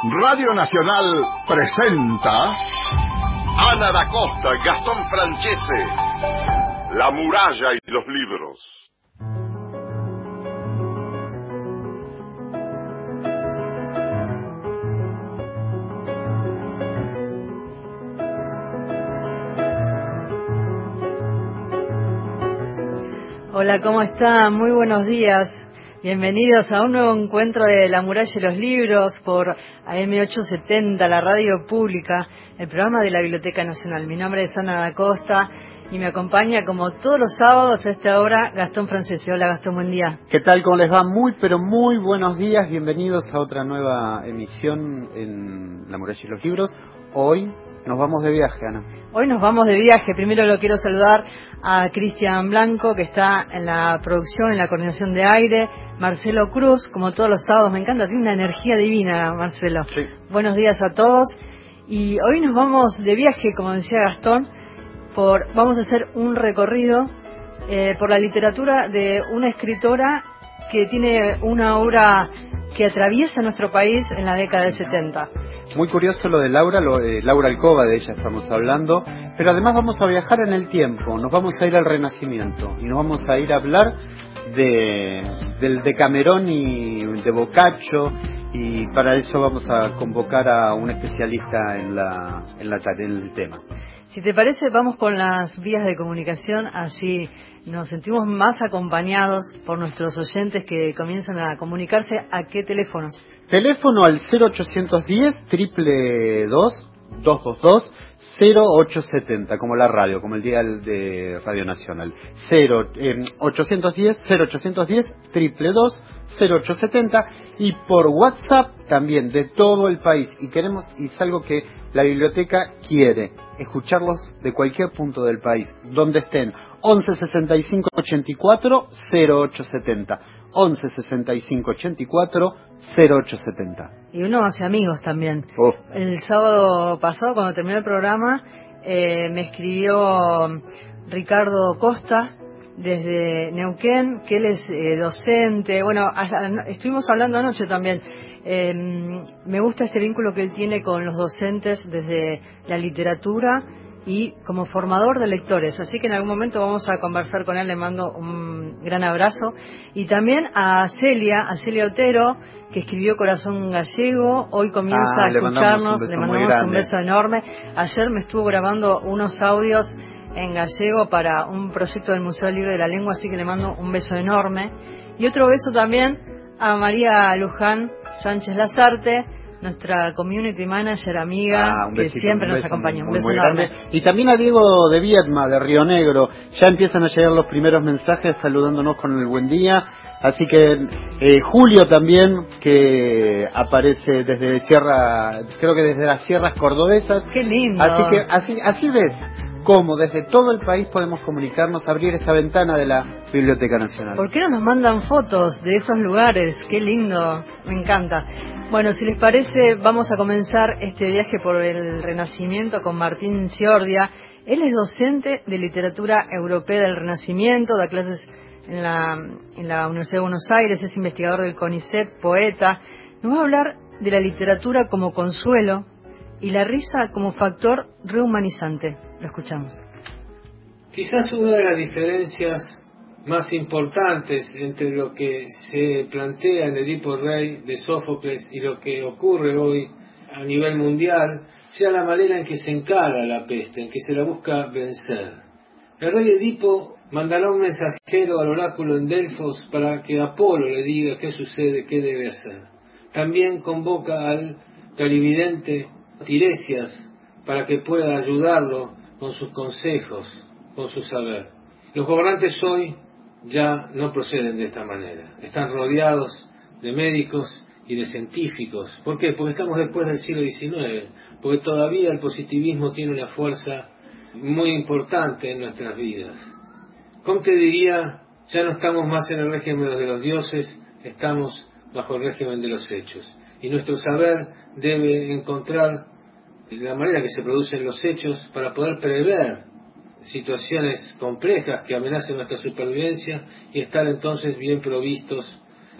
Radio Nacional presenta Ana da Costa, Gastón Francese, La muralla y los libros. Hola, ¿cómo están? Muy buenos días. Bienvenidos a un nuevo encuentro de La Muralla y los Libros por AM870, la radio pública, el programa de la Biblioteca Nacional. Mi nombre es Ana da Costa y me acompaña como todos los sábados a esta hora Gastón Francese. Hola Gastón, buen día. ¿Qué tal? ¿Cómo les va? Muy, pero muy buenos días. Bienvenidos a otra nueva emisión en La Muralla y los Libros. Hoy nos vamos de viaje, Ana. Hoy nos vamos de viaje. Primero lo quiero saludar a Cristian Blanco, que está en la producción, en la coordinación de aire. Marcelo Cruz, como todos los sábados, me encanta, tiene una energía divina, Marcelo. Sí. Buenos días a todos. Y hoy nos vamos de viaje, como decía Gastón, por, vamos a hacer un recorrido eh, por la literatura de una escritora que tiene una obra que atraviesa nuestro país en la década del 70. Muy curioso lo de Laura, lo de Laura Alcoba, de ella estamos hablando, pero además vamos a viajar en el tiempo, nos vamos a ir al Renacimiento y nos vamos a ir a hablar de, del Decamerón y de Boccaccio y para eso vamos a convocar a un especialista en, la, en, la, en el tema. Si te parece, vamos con las vías de comunicación, así nos sentimos más acompañados por nuestros oyentes que comienzan a comunicarse. ¿A qué teléfonos? Teléfono al 0810 triple 222 0870, como la radio, como el día de Radio Nacional. 0, eh, 810 0810 triple 0870 y por WhatsApp también de todo el país. Y queremos, y es algo que la biblioteca quiere, escucharlos de cualquier punto del país, donde estén. 11 65 84 0870. 11 65 84 0870. Y uno hace amigos también. Oh. El sábado pasado, cuando terminó el programa, eh, me escribió Ricardo Costa desde Neuquén, que él es eh, docente. Bueno, estuvimos hablando anoche también. Eh, me gusta este vínculo que él tiene con los docentes desde la literatura y como formador de lectores. Así que en algún momento vamos a conversar con él, le mando un gran abrazo. Y también a Celia, a Celia Otero, que escribió Corazón Gallego, hoy comienza Ah, a le mandamos escucharnos, un beso mandamos un beso enorme. Ayer me estuvo grabando unos audios en gallego para un proyecto del Museo Libre de la Lengua, así que le mando un beso enorme. Y otro beso también a María Luján Sánchez Lazarte, nuestra community manager amiga, Ah, que siempre nos acompaña. Un muy, beso grande. Y también a Diego de Viedma, de Río Negro. Ya empiezan a llegar los primeros mensajes saludándonos con el buen día. Así que eh, Julio también, que aparece desde Sierra, creo que desde las sierras cordobesas. Qué lindo. Así que así, así ves cómo desde todo el país podemos comunicarnos, abrir esta ventana de la Biblioteca Nacional. ¿Por qué no nos mandan fotos de esos lugares? Qué lindo, me encanta. Bueno, si les parece, vamos a comenzar este viaje por el Renacimiento con Martín Ciordia. Él es docente de literatura europea del Renacimiento, da clases en la, en la Universidad de Buenos Aires, es investigador del CONICET, poeta. Nos va a hablar de la literatura como consuelo y la risa como factor rehumanizante. Lo escuchamos. Quizás una de las diferencias más importantes entre lo que se plantea en Edipo Rey de Sófocles y lo que ocurre hoy a nivel mundial sea la manera en que se encara la peste, en que se la busca vencer. El rey Edipo mandará un mensajero al oráculo en Delfos para que Apolo le diga qué sucede, qué debe hacer. También convoca al clarividente Tiresias para que pueda ayudarlo con sus consejos, con su saber. Los gobernantes hoy ya no proceden de esta manera. Están rodeados de médicos y de científicos. ¿Por qué? Porque estamos después del siglo XIX, porque todavía el positivismo tiene una fuerza muy importante en nuestras vidas. Comte diría, ya no estamos más en el régimen de los dioses, estamos bajo el régimen de los hechos. Y nuestro saber debe encontrar la manera que se producen los hechos para poder prever situaciones complejas que amenacen nuestra supervivencia y estar entonces bien provistos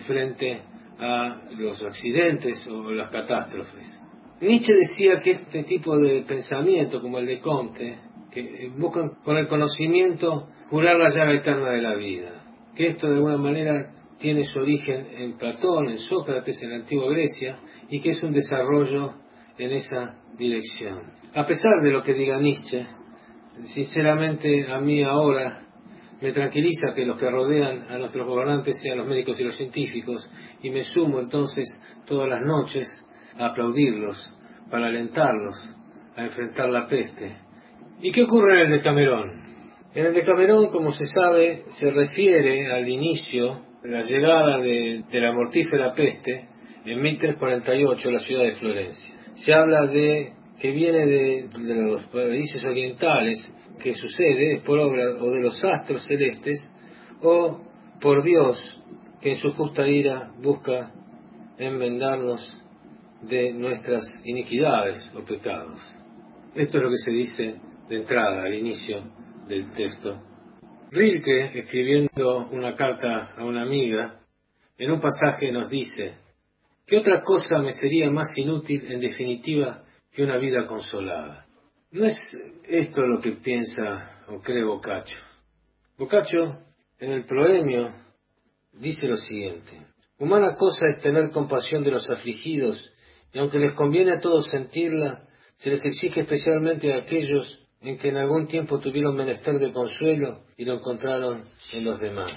frente a los accidentes o las catástrofes. Nietzsche decía que este tipo de pensamiento, como el de Comte, que buscan con el conocimiento curar la llaga eterna de la vida, que esto de alguna manera tiene su origen en Platón, en Sócrates, en la antigua Grecia, y que es un desarrollo en esa dirección. A pesar de lo que diga Nietzsche, sinceramente a mí ahora me tranquiliza que los que rodean a nuestros gobernantes sean los médicos y los científicos, y me sumo entonces todas las noches a aplaudirlos, para alentarlos a enfrentar la peste. ¿Y qué ocurre en el Decamerón? En el Decamerón, como se sabe, se refiere al inicio de la llegada de, la mortífera peste en 1348 a la ciudad de Florencia. Se habla de que viene de, los países orientales que sucede por obra o de los astros celestes o por Dios que en su justa ira busca enmendarnos de nuestras iniquidades o pecados. Esto es lo que se dice de entrada al inicio del texto. Rilke, escribiendo una carta a una amiga, en un pasaje nos dice, ¿qué otra cosa me sería más inútil en definitiva que una vida consolada? No es esto lo que piensa o cree Boccaccio. Boccaccio, en el proemio, dice lo siguiente. Humana cosa es tener compasión de los afligidos, y aunque les conviene a todos sentirla, se les exige especialmente a aquellos en que en algún tiempo tuvieron menester de consuelo y lo encontraron en los demás.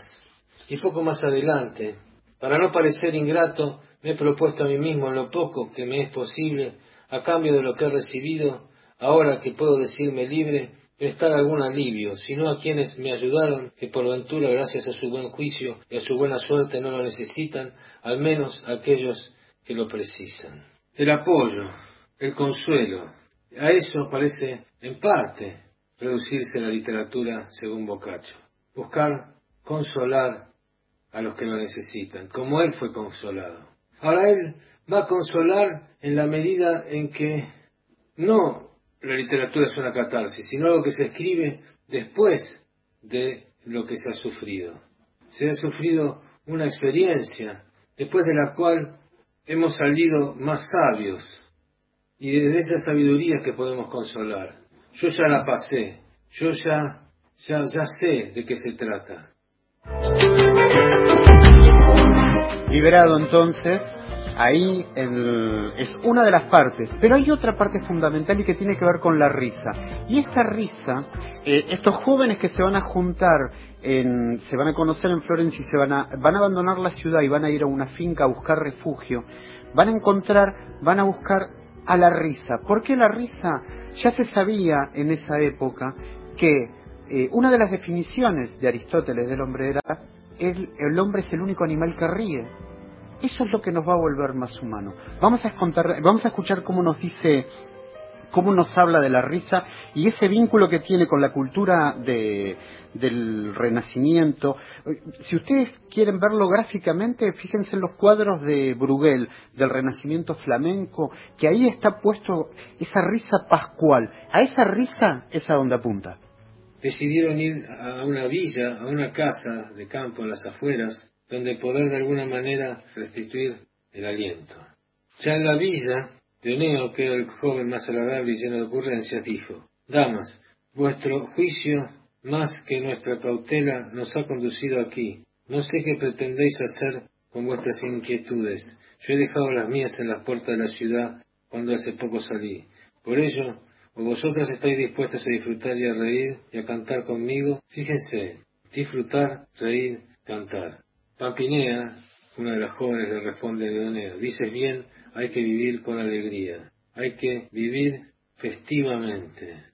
Y poco más adelante, para no parecer ingrato, me he propuesto a mí mismo en lo poco que me es posible, a cambio de lo que he recibido, ahora que puedo decirme libre, prestar algún alivio, sino a quienes me ayudaron, que por ventura, gracias a su buen juicio y a su buena suerte, no lo necesitan, al menos aquellos que lo precisan. El apoyo, el consuelo, a eso parece, en parte, reducirse la literatura según Boccaccio. Buscar consolar a los que lo necesitan, como él fue consolado. Ahora él va a consolar en la medida en que no la literatura es una catarsis, sino algo que se escribe después de lo que se ha sufrido. Se ha sufrido una experiencia después de la cual hemos salido más sabios y desde esa sabiduría que podemos consolar. Yo ya la pasé, yo ya, ya, ya sé de qué se trata. Liberado entonces ahí es una de las partes, pero hay otra parte fundamental y que tiene que ver con la risa. Y esta risa, eh, estos jóvenes que se van a juntar, en, se van a conocer en Florencia y se van a, van a abandonar la ciudad y van a ir a una finca a buscar refugio, van a encontrar, van a buscar a la risa. ¿Por qué la risa? Ya se sabía en esa época que eh, una de las definiciones de Aristóteles del hombre era el, el hombre es el único animal que ríe. Eso es lo que nos va a volver más humano. Vamos a, vamos a escuchar cómo nos dice cómo nos habla de la risa y ese vínculo que tiene con la cultura de, del Renacimiento. Si ustedes quieren verlo gráficamente, fíjense en los cuadros de Bruegel, del Renacimiento flamenco, que ahí está puesto esa risa pascual. A esa risa es a donde apunta. Decidieron ir a una villa, a una casa de campo en las afueras, donde poder de alguna manera restituir el aliento. Ya en la villa, Dioneo, que era el joven más agradable y lleno de ocurrencias, dijo, Damas, vuestro juicio más que nuestra cautela nos ha conducido aquí. No sé qué pretendéis hacer con vuestras inquietudes. Yo he dejado las mías en las puertas de la ciudad cuando hace poco salí. Por ello, o vosotras estáis dispuestas a disfrutar y a reír y a cantar conmigo, fíjense, disfrutar, reír, cantar. Pampinea, una de las jóvenes, le responde a Leoneo, dices bien, hay que vivir con alegría, hay que vivir festivamente.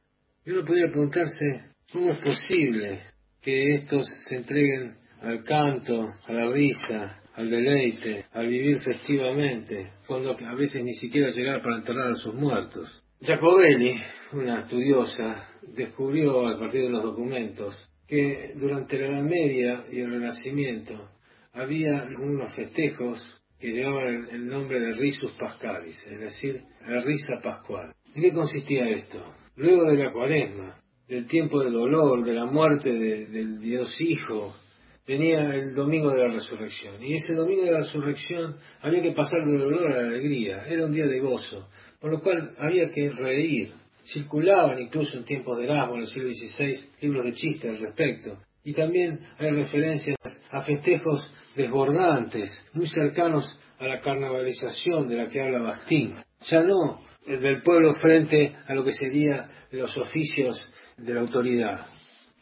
Y uno podría preguntarse, ¿cómo es posible que estos se entreguen al canto, a la risa, al deleite, al vivir festivamente, cuando a veces ni siquiera llegar para enterrar a sus muertos? Jacobelli, una estudiosa, descubrió a partir de los documentos que durante la Edad Media y el Renacimiento había unos festejos que llevaban el, nombre de Risus Pascalis, es decir, la risa pascual. ¿En qué consistía esto? Luego de la cuaresma, del tiempo del dolor, de la muerte del Dios Hijo, venía el domingo de la resurrección. Y ese domingo de la resurrección había que pasar del dolor a la alegría, era un día de gozo, por lo cual había que reír. Circulaban incluso en tiempos de Erasmo, en el siglo XVI, libros de chistes al respecto. Y también hay referencias a festejos desbordantes, muy cercanos a la carnavalización de la que habla Bastín. Ya no del pueblo frente a lo que serían los oficios de la autoridad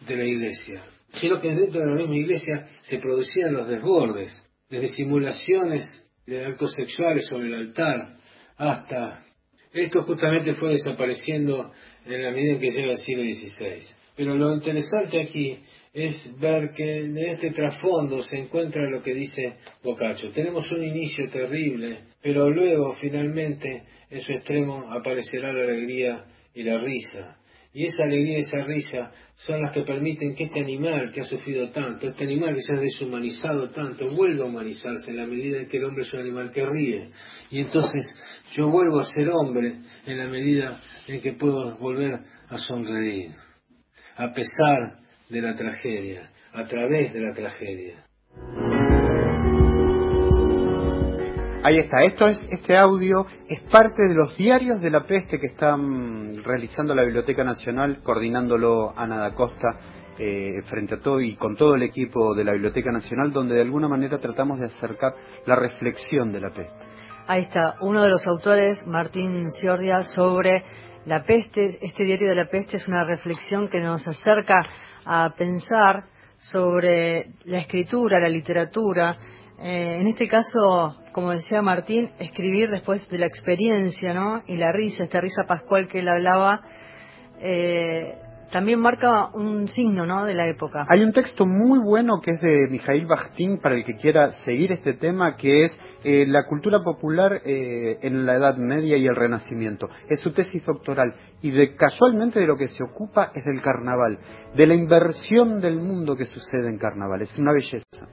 de la iglesia, sino que dentro de la misma iglesia se producían los desbordes, desde simulaciones de actos sexuales sobre el altar hasta... Esto justamente fue desapareciendo en la medida en que llega el siglo XVI. Pero lo interesante aquí es ver que en este trasfondo se encuentra lo que dice Boccaccio. Tenemos un inicio terrible, pero luego finalmente en su extremo aparecerá la alegría y la risa. Y esa alegría y esa risa son las que permiten que este animal que ha sufrido tanto, este animal que se ha deshumanizado tanto, vuelva a humanizarse en la medida en que el hombre es un animal que ríe. Y entonces yo vuelvo a ser hombre en la medida en que puedo volver a sonreír, a pesar de la tragedia, a través de la tragedia. Ahí está, esto es, este audio es parte de los diarios de la peste que están realizando la Biblioteca Nacional, coordinándolo Ana da Costa eh, frente a todo y con todo el equipo de la Biblioteca Nacional, donde de alguna manera tratamos de acercar la reflexión de la peste. Ahí está, uno de los autores, Martín Ciordia, sobre la peste. Este diario de la peste es una reflexión que nos acerca a pensar sobre la escritura, la literatura, eh, en este caso, como decía Martín, escribir después de la experiencia, ¿no? Y la risa, esta risa pascual que él hablaba, eh, también marca un signo, ¿no? De la época. Hay un texto muy bueno que es de Mijail Bakhtin para el que quiera seguir este tema, que es eh, la cultura popular en la Edad Media y el Renacimiento. Es su tesis doctoral y de casualmente de lo que se ocupa es del carnaval, de la inversión del mundo que sucede en carnaval. Es una belleza.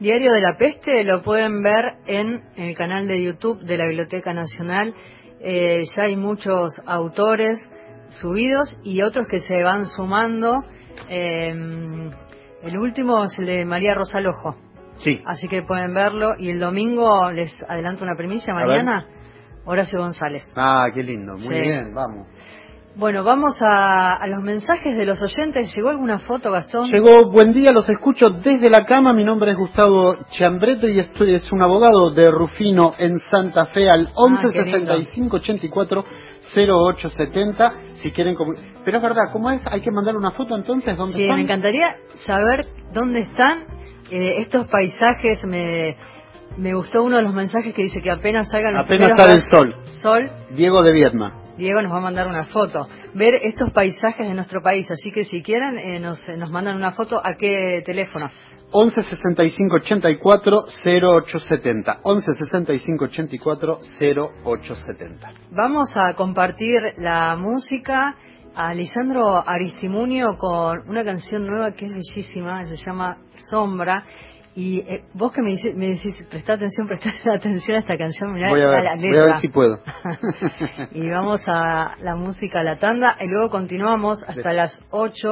Diario de la Peste lo pueden ver en el canal de YouTube de la Biblioteca Nacional. Eh, ya hay muchos autores subidos y otros que se van sumando. Eh, el último es el de María Rosa Lojo. Sí. Así que pueden verlo. Y el domingo, les adelanto una primicia, mañana, Horacio González. Ah, qué lindo. Muy bien, vamos. Bueno, vamos a, los mensajes de los oyentes. ¿Llegó alguna foto, Gastón? Llegó, buen día, los escucho desde la cama. Mi nombre es Gustavo Chambreto y estoy, es un abogado de Rufino en Santa Fe al 11 65 84 08 70. Si quieren. Pero es verdad, ¿cómo es? ¿Hay que mandar una foto entonces? ¿Dónde sí, me encantaría saber dónde están eh, estos paisajes. Me, me gustó uno de los mensajes que dice que apenas salgan los Apenas sale el sol. Sol. Diego de Viedma. Diego nos va a mandar una foto, ver estos paisajes de nuestro país. Así que si quieren, eh, nos, nos mandan una foto. ¿A qué teléfono? 11 65 84 0870. 11 65 84 0870. Vamos a compartir la música a Lisandro Aristimunio con una canción nueva que es bellísima, se llama Sombra. Y eh, vos que me, dices, me decís, presta atención, presta atención a esta canción, mirá voy a ver, la letra. Voy a ver si puedo. y vamos a la música, a la tanda, y luego continuamos hasta las 8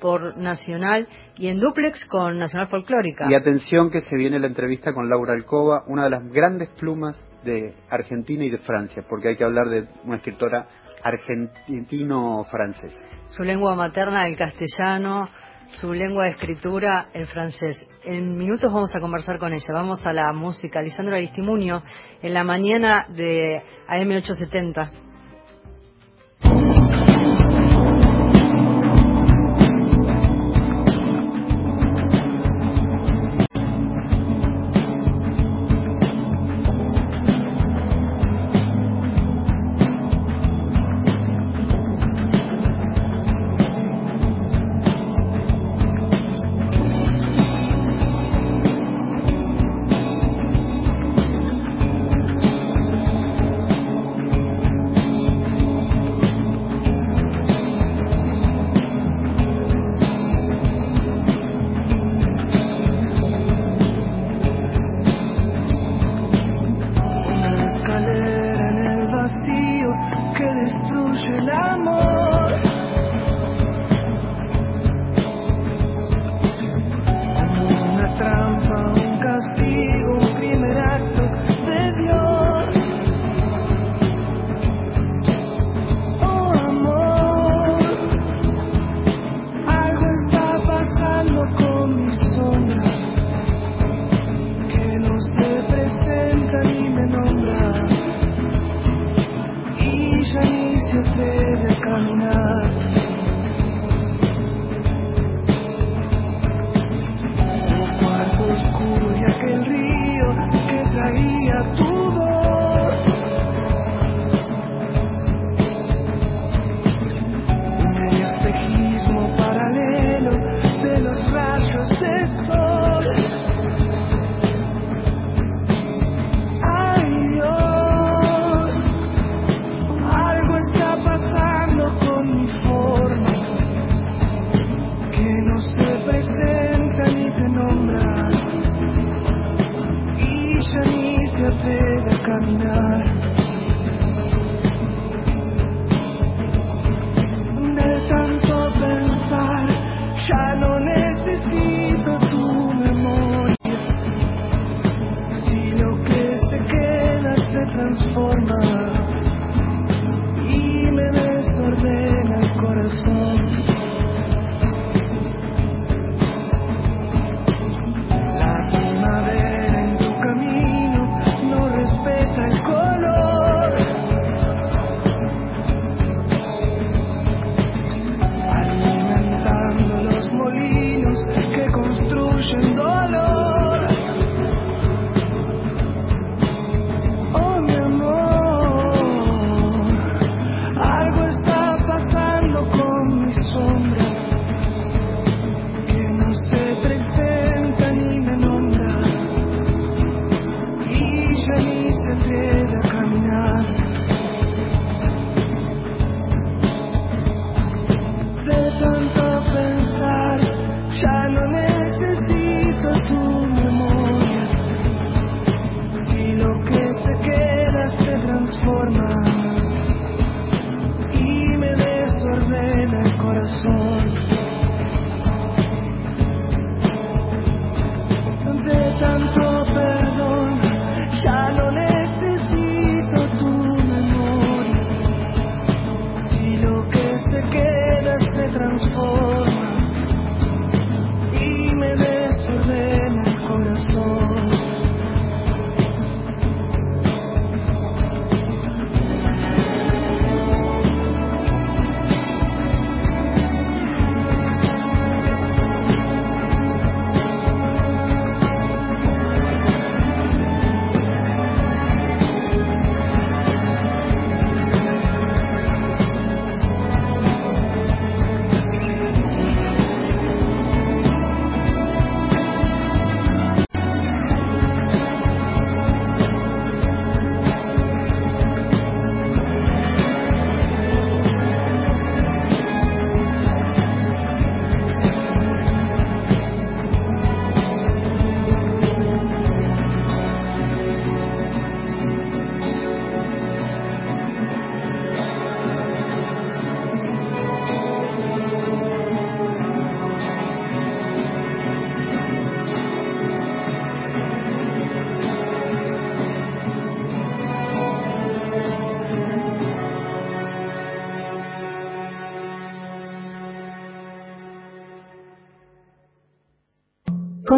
por Nacional y en duplex con Nacional Folclórica. Y atención que se viene la entrevista con Laura Alcoba, una de las grandes plumas de Argentina y de Francia, porque hay que hablar de una escritora argentino-francesa. Su lengua materna, el castellano, su lengua de escritura, el francés. En minutos vamos a conversar con ella. Vamos a la música. Lisandro Aristimunio, en la mañana de AM870.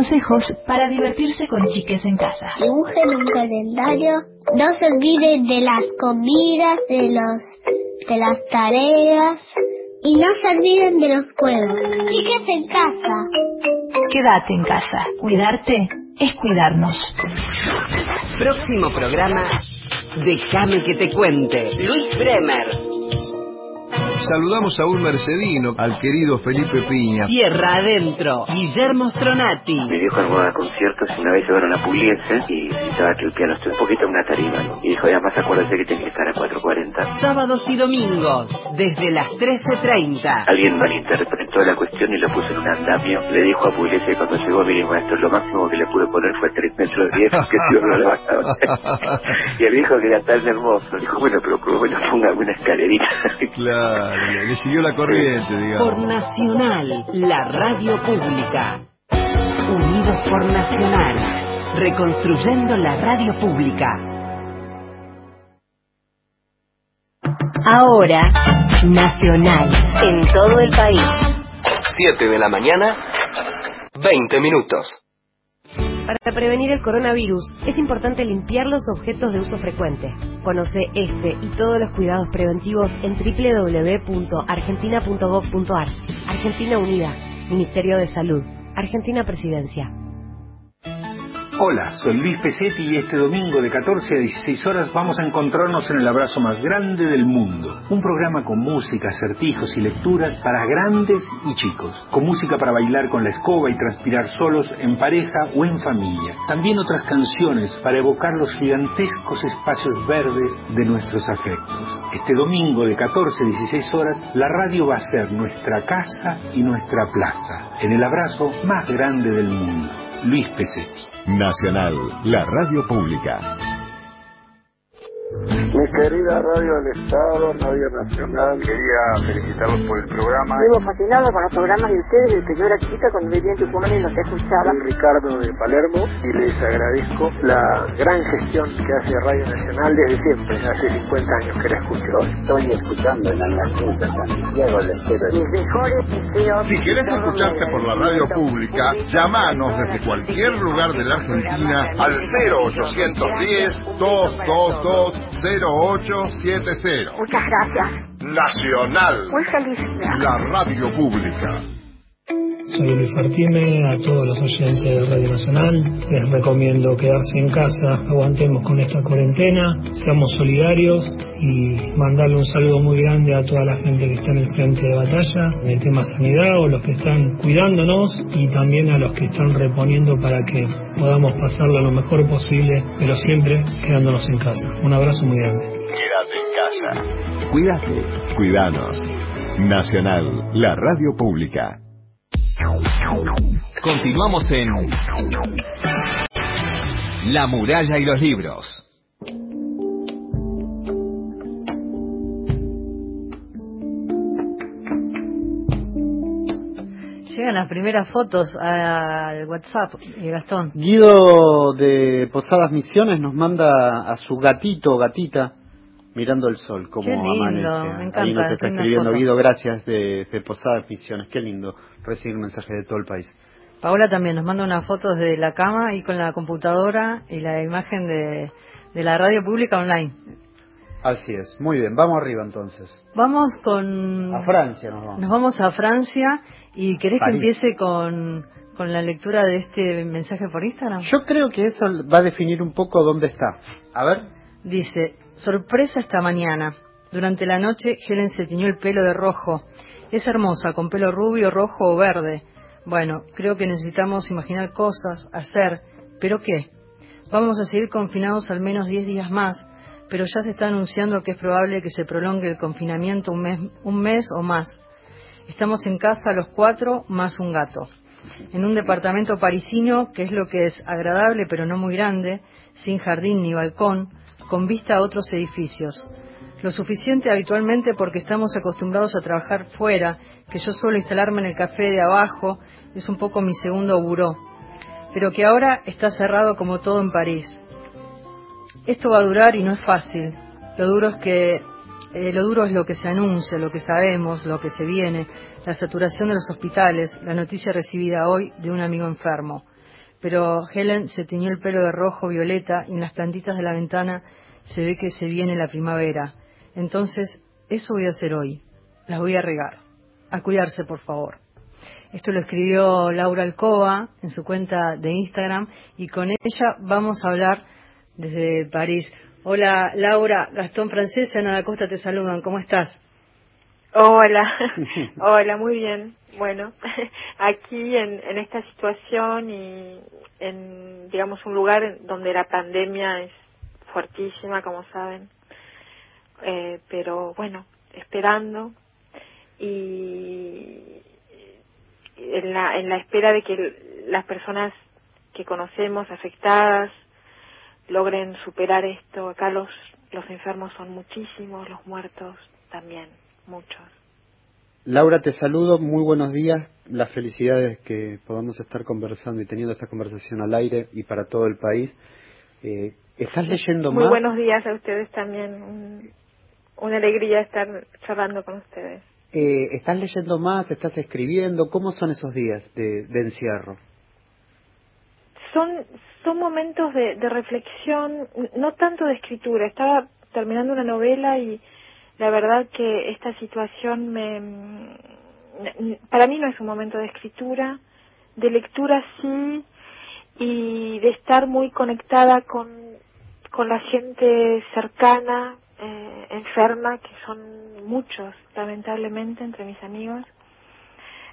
Consejos para divertirse con chiques en casa. Dibujen un calendario. No se olviden de las comidas, de los de las tareas y no se olviden de los juegos. Chiques en casa. Quédate en casa. Cuidarte es cuidarnos. Próximo programa, Déjame que te cuente. Luis Bremer. Saludamos a un mercedino, al querido Felipe Piña. Tierra Adentro, Guillermo Stronati. Mi viejo armaba conciertos y una vez llevaron a Pugliese y necesitaba que el piano esté un poquito en una tarima. ¿no? Y dijo, además acuérdate que tiene que estar a 4.40. Sábados y domingos, desde las 13.30. Alguien malinterpretó la cuestión y lo puso en un andamio. Le dijo a Pugliese que cuando llegó, mire maestro, lo máximo que le pude poner fue 3 metros de 10, que si no lo levantaba. y el viejo que era tan hermoso, dijo, bueno, pero por lo menos póngame una escalerita. Claro, le, le siguió la corriente, digamos. Por Nacional, la radio pública. Unidos por Nacional, reconstruyendo la radio pública. Ahora, Nacional, en todo el país. 7 de la mañana, 20 minutos. Para prevenir el coronavirus es importante limpiar los objetos de uso frecuente. Conoce este y todos los cuidados preventivos en www.argentina.gov.ar. Argentina Unida, Ministerio de Salud, Argentina Presidencia. Hola, soy Luis Pesetti y este domingo de 14 a 16 horas vamos a encontrarnos en el abrazo más grande del mundo. Un programa con música, acertijos y lecturas para grandes y chicos. Con música para bailar con la escoba y transpirar solos, en pareja o en familia. También otras canciones para evocar los gigantescos espacios verdes de nuestros afectos. Este domingo de 14 a 16 horas, la radio va a ser nuestra casa y nuestra plaza. En el abrazo más grande del mundo. Luis Pesetti. Nacional, la radio pública. Querida Radio del Estado, Radio Nacional, quería felicitarlos por el programa. Vivo fascinado con los programas de ustedes desde que yo era chica cuando vivía en Tucumán y los escuchaba. Soy Ricardo de Palermo y les agradezco la gran gestión que hace Radio Nacional desde siempre, hace 50 años que la escucho. Estoy escuchando en la Junta Santiago del Estero. Mis mejores deseos. Si querés escucharte por la radio pública, llamanos desde cualquier lugar de la Argentina al 0810 222 0870. Muchas gracias. Nacional. Muy feliz. La radio pública. Soy Luis Martínez, a todos los oyentes de Radio Nacional les recomiendo quedarse en casa, aguantemos con esta cuarentena, seamos solidarios y mandarle un saludo muy grande a toda la gente que está en el frente de batalla, en el tema sanidad o los que están cuidándonos y también a los que están reponiendo para que podamos pasarla lo mejor posible, pero siempre quedándonos en casa. Un abrazo muy grande. Quédate en casa. Cuídate, cuidanos. Nacional, la radio pública. Continuamos en La muralla y los libros. Llegan las primeras fotos al WhatsApp, eh, Gastón. Guido de Posadas Misiones nos manda a su gatito o gatita mirando el sol, como amanece. me encanta, Ahí nos está escribiendo. Guido, gracias de, de Posadas Misiones. Qué lindo recibir mensajes de todo el país. Paola también nos manda unas fotos de la cama y con la computadora y la imagen de, de la radio pública online. Así es, muy bien, vamos arriba entonces. Vamos con... A Francia nos vamos. Nos vamos a Francia y querés París. que empiece con, con la lectura de este mensaje por Instagram. Yo creo que eso va a definir un poco dónde está. A ver. Dice, sorpresa esta mañana. Durante la noche Helen se tiñó el pelo de rojo. Es hermosa, con pelo rubio, rojo o verde. Bueno, creo que necesitamos imaginar cosas, hacer. ¿Pero qué? Vamos a seguir confinados al menos 10 días más, pero ya se está anunciando que es probable que se prolongue el confinamiento un mes, un mes o más. Estamos en casa los cuatro más un gato. En un departamento parisino, que es lo que es agradable pero no muy grande, sin jardín ni balcón, con vista a otros edificios. Lo suficiente habitualmente porque estamos acostumbrados a trabajar fuera, que yo suelo instalarme en el café de abajo, es un poco mi segundo buró, pero que ahora está cerrado como todo en París. Esto va a durar y no es fácil. Lo duro es que eh, lo duro es lo que se anuncia, lo que sabemos, lo que se viene, la saturación de los hospitales, la noticia recibida hoy de un amigo enfermo. Pero Helen se tiñó el pelo de rojo violeta y en las plantitas de la ventana se ve que se viene la primavera. Entonces, eso voy a hacer hoy. Las voy a regar. A cuidarse, por favor. Esto lo escribió Laura Alcoba en su cuenta de Instagram y con ella vamos a hablar desde París. Hola Laura, Gastón Francesa, Ana Costa te saludan. ¿Cómo estás? Hola, hola, muy bien. Bueno, aquí en, en esta situación y en, digamos, un lugar donde la pandemia es fuertísima, como saben, eh, pero bueno, esperando y en la, en la espera de que las personas que conocemos afectadas logren superar esto. Acá los, los enfermos son muchísimos, los muertos también muchos. Laura, te saludo, muy buenos días. Las felicidades que podamos estar conversando y teniendo esta conversación al aire y para todo el país. Eh, ¿Estás leyendo más? Muy buenos días a ustedes también. una alegría estar charlando con ustedes. Eh, ¿Estás leyendo más? ¿Estás escribiendo? ¿Cómo son esos días de, encierro? Son, son momentos de, de reflexión, no tanto de escritura. Estaba terminando una novela y la verdad que esta situación me para mí no es un momento de escritura de lectura sí y de estar muy conectada con con la gente cercana eh, enferma que son muchos lamentablemente entre mis amigos.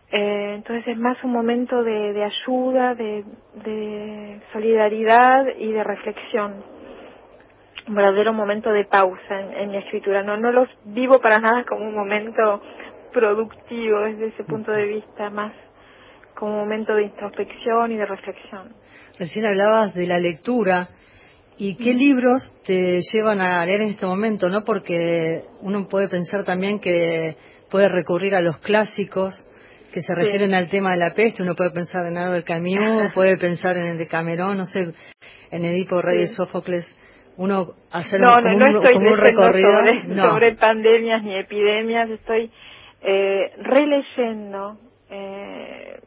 Eh, entonces es más un momento de, de ayuda de, de solidaridad y de reflexión un verdadero momento de pausa en, mi escritura. No, no los vivo para nada como un momento productivo desde ese punto de vista, más como un momento de introspección y de reflexión. Recién hablabas de la lectura y qué libros te llevan a leer en este momento, ¿no? Porque uno puede pensar también que puede recurrir a los clásicos que se refieren al tema de la peste, uno puede pensar en algo del Camus, puede pensar en el de Camerón, no sé, en Edipo Rey de Sófocles uno hacer no, un, no, no estoy un recorrido sobre, sobre, pandemias ni epidemias estoy eh, releyendo eh,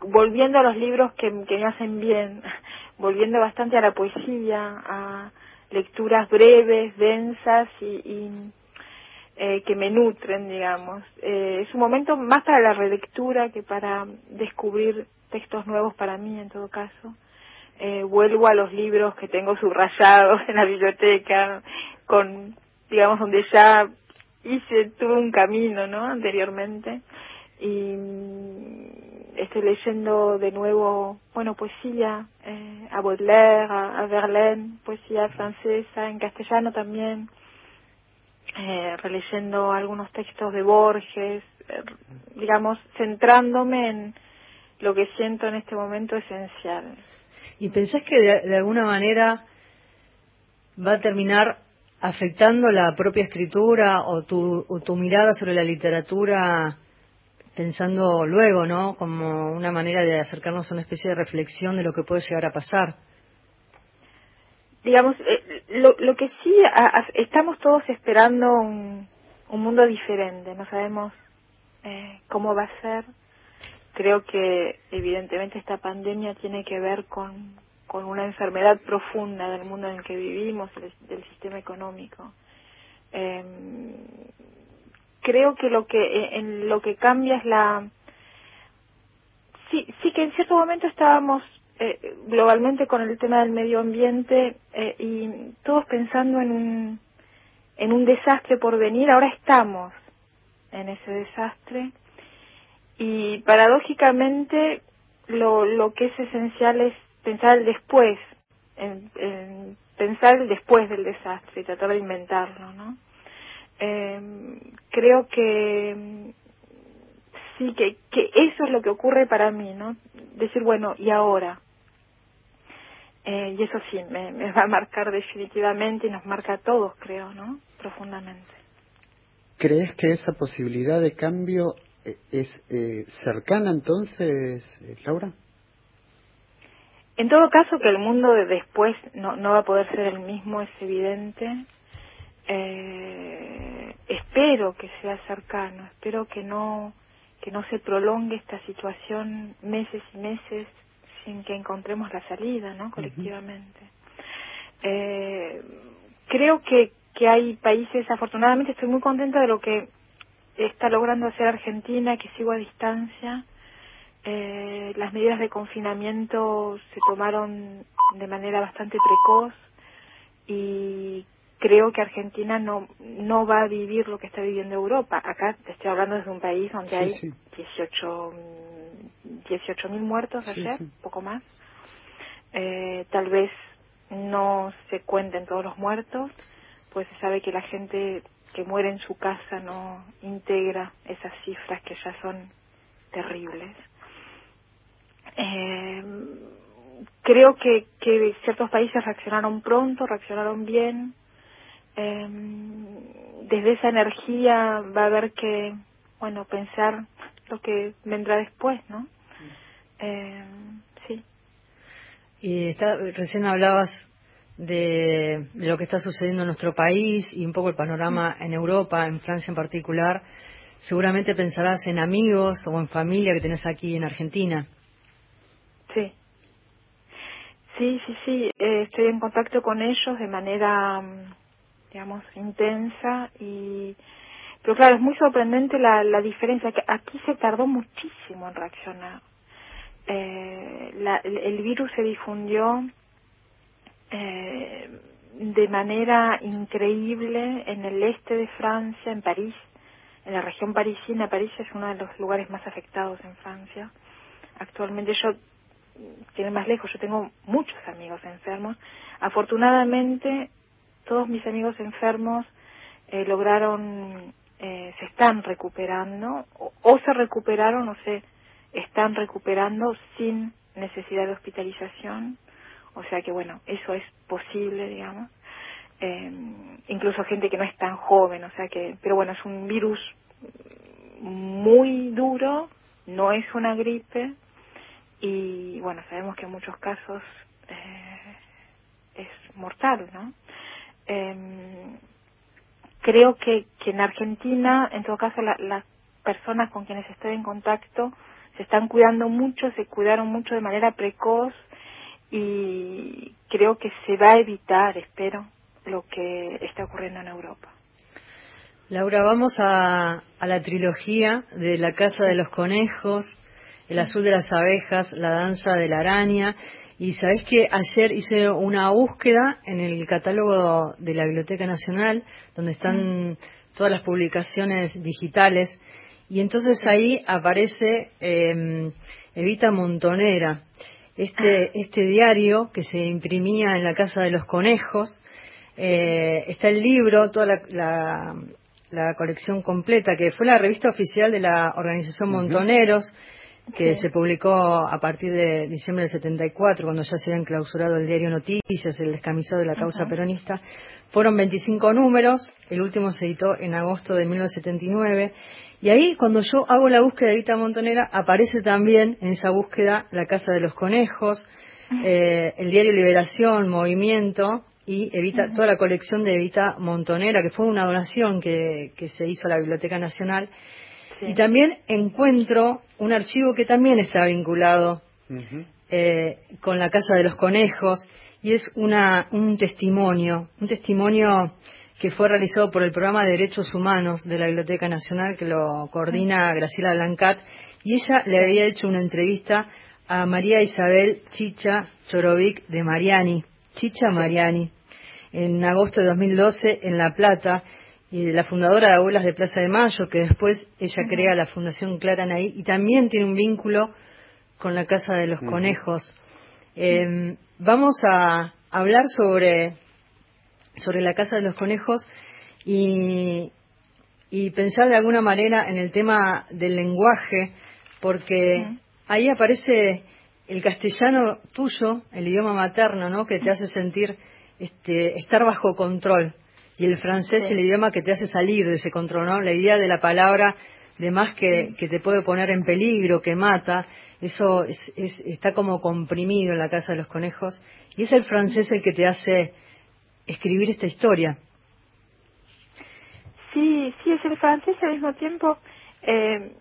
volviendo a los libros que, que me hacen bien volviendo bastante a la poesía a lecturas breves densas y, y eh, que me nutren digamos. Eh, es un momento más para la relectura que para descubrir textos nuevos para mí en todo caso eh, vuelvo a los libros que tengo subrayados en la biblioteca, con, digamos, donde ya hice, tuve un camino, ¿no? Anteriormente. Y estoy leyendo de nuevo, bueno, poesía, eh, a Baudelaire, a, Verlaine, poesía francesa, en castellano también, eh, releyendo algunos textos de Borges, eh, digamos, centrándome en lo que siento en este momento esencial. ¿Y pensás que de, alguna manera va a terminar afectando la propia escritura o tu, tu mirada sobre la literatura pensando luego, ¿no? Como una manera de acercarnos a una especie de reflexión de lo que puede llegar a pasar. Digamos, eh, lo, que sí, estamos todos esperando un, un mundo diferente, no sabemos eh, cómo va a ser, creo que evidentemente esta pandemia tiene que ver con, con una enfermedad profunda del mundo en el que vivimos, del sistema económico. Eh, creo que lo que eh, en lo que cambia es la sí sí que en cierto momento estábamos eh, globalmente con el tema del medio ambiente eh, y todos pensando en un en un desastre por venir ahora estamos en ese desastre y paradójicamente lo, lo que es esencial es pensar el después, en, pensar el después del desastre y tratar de inventarlo, ¿no? Eh, creo que sí, que, que eso es lo que ocurre para mí, ¿no? Decir, bueno, ¿y ahora? Eh, y eso sí, me, me va a marcar definitivamente y nos marca a todos, creo, ¿no? Profundamente. ¿Crees que esa posibilidad de cambio ¿Es eh, cercana entonces, eh, Laura? En todo caso, que el mundo de después no, no va a poder ser el mismo es evidente. Eh, espero que sea cercano, espero que no que no se prolongue esta situación meses y meses sin que encontremos la salida, ¿no? Colectivamente. eh, creo que, que hay países, afortunadamente estoy muy contenta de lo que está logrando hacer Argentina, que sigo a distancia. Eh, las medidas de confinamiento se tomaron de manera bastante precoz y creo que Argentina no no va a vivir lo que está viviendo Europa. Acá te estoy hablando desde un país donde hay 18 18 mil muertos ayer, poco más. Eh, tal vez no se cuenten todos los muertos, pues se sabe que la gente que muere en su casa no integra esas cifras que ya son terribles. Eh, creo que, que ciertos países reaccionaron pronto, reaccionaron bien. Eh, desde esa energía va a haber que, bueno, pensar lo que vendrá después, ¿no? Eh, sí. Y está, recién hablabas de, lo que está sucediendo en nuestro país y un poco el panorama en Europa, en Francia en particular. Seguramente pensarás en amigos o en familia que tenés aquí en Argentina. Sí. Sí, sí, sí. Eh, estoy en contacto con ellos de manera, mm, digamos, intensa y pero claro, es muy sorprendente la, la diferencia, que aquí se tardó muchísimo en reaccionar. Eh, la, el virus se difundió eh, de manera increíble en el este de Francia, en París, en la región parisina. París es uno de los lugares más afectados en Francia. Actualmente yo, tiene más lejos, yo tengo muchos amigos enfermos. Afortunadamente, todos mis amigos enfermos eh, lograron eh, se están recuperando o, se recuperaron o se están recuperando sin necesidad de hospitalización. O sea que bueno, eso es posible, digamos. Eh, incluso gente que no es tan joven, o sea que, pero bueno, es un virus muy duro, no es una gripe y bueno, sabemos que en muchos casos eh, es mortal, ¿no? Eh, creo que, que en Argentina, en todo caso, las personas con quienes estoy en contacto se están cuidando mucho, se cuidaron mucho de manera precoz y creo que se va a evitar, espero, lo que está ocurriendo en Europa. Laura, vamos a, a la trilogía de La Casa de los Conejos, El Azul de las Abejas, La Danza de la Araña y sabés que ayer hice una búsqueda en el catálogo de la Biblioteca Nacional, donde están todas las publicaciones digitales, y entonces ahí aparece eh, Evita Montonera, este, ah. este diario que se imprimía en la Casa de los Conejos. Eh, está el libro, toda la, la, colección completa, que fue la revista oficial de la organización Montoneros que se publicó a partir de diciembre del 74, cuando ya se había clausurado el diario Noticias, el descamisado de la causa peronista. Fueron 25 números, el último se editó en agosto de 1979. Y ahí, cuando yo hago la búsqueda de Evita Montonera, aparece también en esa búsqueda La Casa de los Conejos, eh, el diario Liberación, Movimiento y Evita, toda la colección de Evita Montonera, que fue una donación que, que se hizo a la Biblioteca Nacional. Y también encuentro un archivo que también está vinculado eh, con la Casa de los Conejos y es una, un testimonio, un testimonio que fue realizado por el Programa de Derechos Humanos de la Biblioteca Nacional, que lo coordina Graciela Blancat, y ella le había hecho una entrevista a María Isabel Chicha Chorovic de Mariani, Chicha Mariani, en agosto de 2012 en La Plata, y la fundadora de Abuelas de Plaza de Mayo, que después ella crea la Fundación Clara Naí, y también tiene un vínculo con la Casa de los Conejos. Em, vamos a hablar sobre, sobre la Casa de los Conejos y, y pensar de alguna manera en el tema del lenguaje, porque ahí aparece el castellano tuyo, el idioma materno, ¿no? que te hace sentir este, estar bajo control y el francés es el idioma que te hace salir de ese control, ¿no? La idea de la palabra de más que, que te puede poner en peligro, que mata, eso es, está como comprimido en la casa de los conejos y es el francés el que te hace escribir esta historia. Sí, sí, es el francés al mismo tiempo. Eh,